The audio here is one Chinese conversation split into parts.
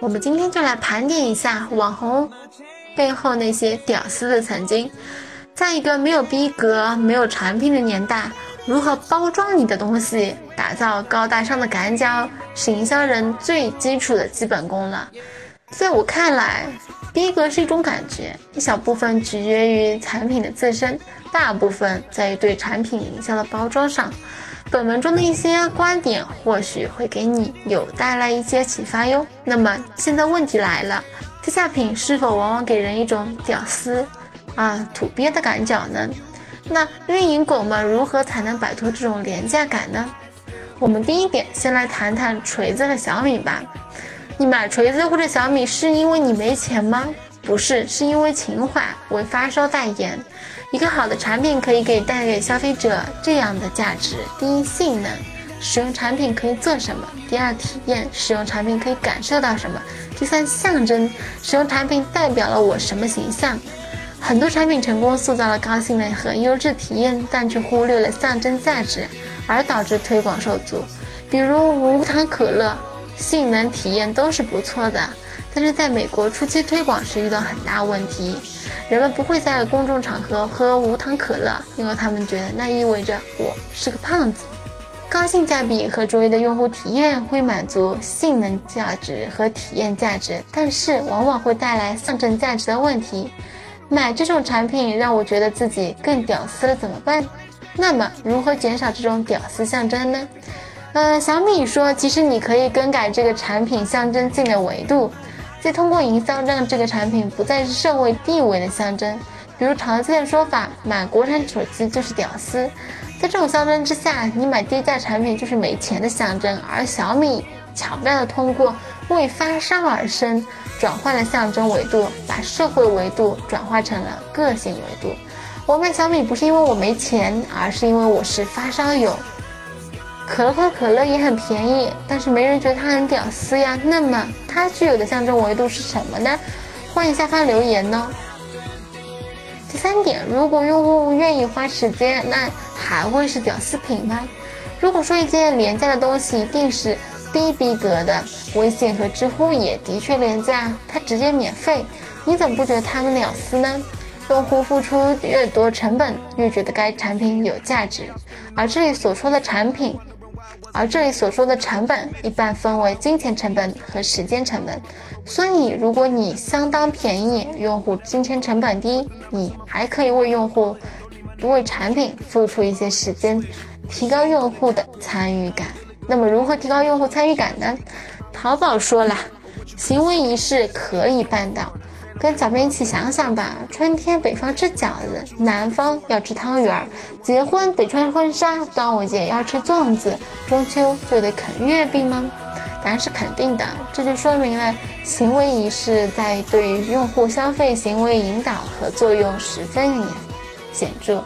我们今天就来盘点一下网红背后那些屌丝的曾经。在一个没有逼格、没有产品的年代，如何包装你的东西，打造高大上的感觉，是营销人最基础的基本功了。在我看来，逼格是一种感觉，一小部分取决于产品的自身，大部分在于对产品营销的包装上。本文中的一些观点或许会给你有带来一些启发哟。那么现在问题来了，低价品是否往往给人一种屌丝？啊，土鳖的感觉呢？那运营狗们如何才能摆脱这种廉价感呢？我们第一点，先来谈谈锤子和小米吧。你买锤子或者小米是因为你没钱吗？不是，是因为情怀，为发烧代言。一个好的产品可以给带给消费者这样的价值：第一，性能，使用产品可以做什么；第二，体验，使用产品可以感受到什么；第三，象征，使用产品代表了我什么形象。很多产品成功塑造了高性能和优质体验，但却忽略了象征价值，而导致推广受阻。比如无糖可乐，性能体验都是不错的，但是在美国初期推广时遇到很大问题，人们不会在公众场合喝无糖可乐，因为他们觉得那意味着我是个胖子。高性价比和卓越的用户体验会满足性能价值和体验价值，但是往往会带来象征价值的问题。买这种产品让我觉得自己更屌丝了，怎么办？那么如何减少这种屌丝象征呢？呃，小米说，其实你可以更改这个产品象征性的维度，即通过营销让这个产品不再是社会地位的象征。比如常见的说法，买国产手机就是屌丝。在这种象征之下，你买低价产品就是没钱的象征。而小米巧妙的通过为发烧而生。转换了象征维度，把社会维度转化成了个性维度。我买小米不是因为我没钱，而是因为我是发烧友。可乐和可乐也很便宜，但是没人觉得它很屌丝呀。那么它具有的象征维度是什么呢？欢迎下方留言哦。第三点，如果用户愿意花时间，那还会是屌丝品吗？如果说一件廉价的东西一定是。低逼格的微信和知乎也的确廉价，它直接免费，你怎么不觉得他们屌丝呢？用户付出越多成本，越觉得该产品有价值。而这里所说的产品，而这里所说的成本，一般分为金钱成本和时间成本。所以，如果你相当便宜，用户金钱成本低，你还可以为用户为产品付出一些时间，提高用户的参与感。那么如何提高用户参与感呢？淘宝说了，行为仪式可以办到。跟小编一起想想吧：春天北方吃饺子，南方要吃汤圆儿；结婚得穿婚纱，端午节要吃粽子，中秋就得啃月饼吗？答案是肯定的。这就说明了行为仪式在对用户消费行为引导和作用十分显著。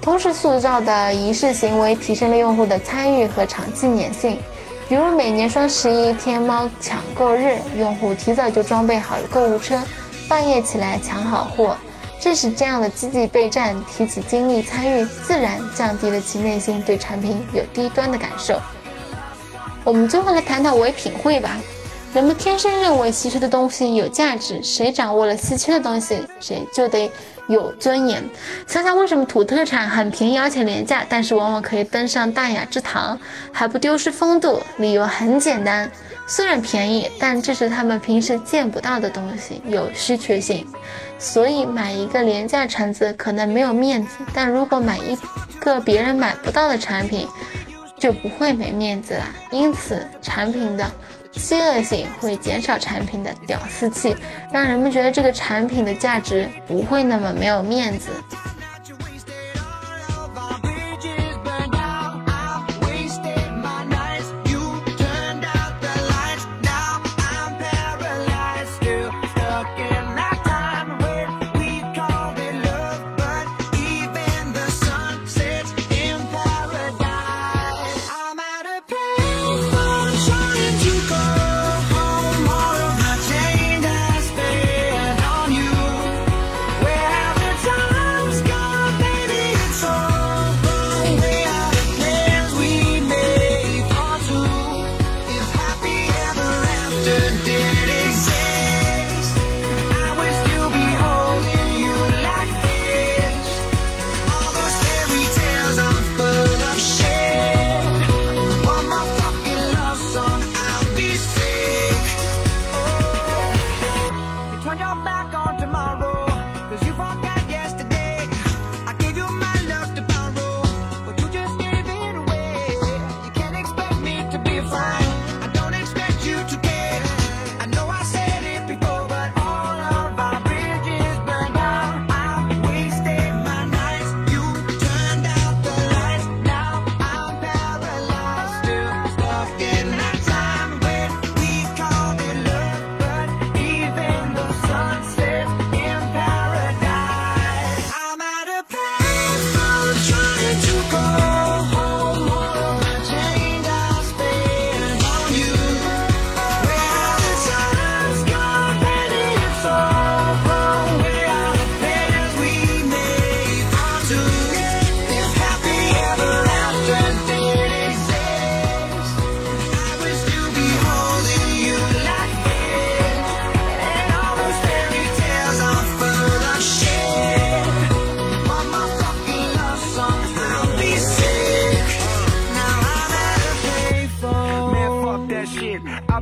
同时塑造的仪式行为提升了用户的参与和长期粘性，比如每年双十一天猫抢购日，用户提早就装备好了购物车，半夜起来抢好货。正是这样的积极备战，提起精力参与，自然降低了其内心对产品有低端的感受。我们最后来谈谈唯品会吧。人们天生认为稀缺的东西有价值，谁掌握了稀缺的东西，谁就得。有尊严。想想为什么土特产很便宜而且廉价，但是往往可以登上大雅之堂，还不丢失风度？理由很简单，虽然便宜，但这是他们平时见不到的东西，有稀缺性。所以买一个廉价橙子可能没有面子，但如果买一个别人买不到的产品，就不会没面子了。因此，产品的。饥饿性会减少产品的屌丝气，让人们觉得这个产品的价值不会那么没有面子。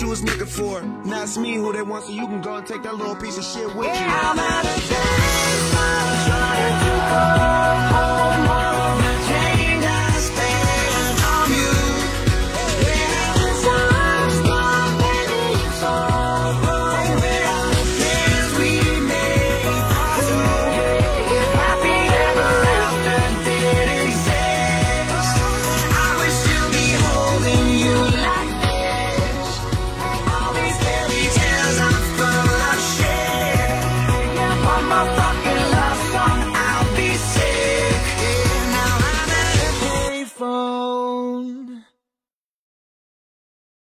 You was looking for. Now it's me who they want, so you can go and take that little piece of shit with you. I'm out of trying to go home.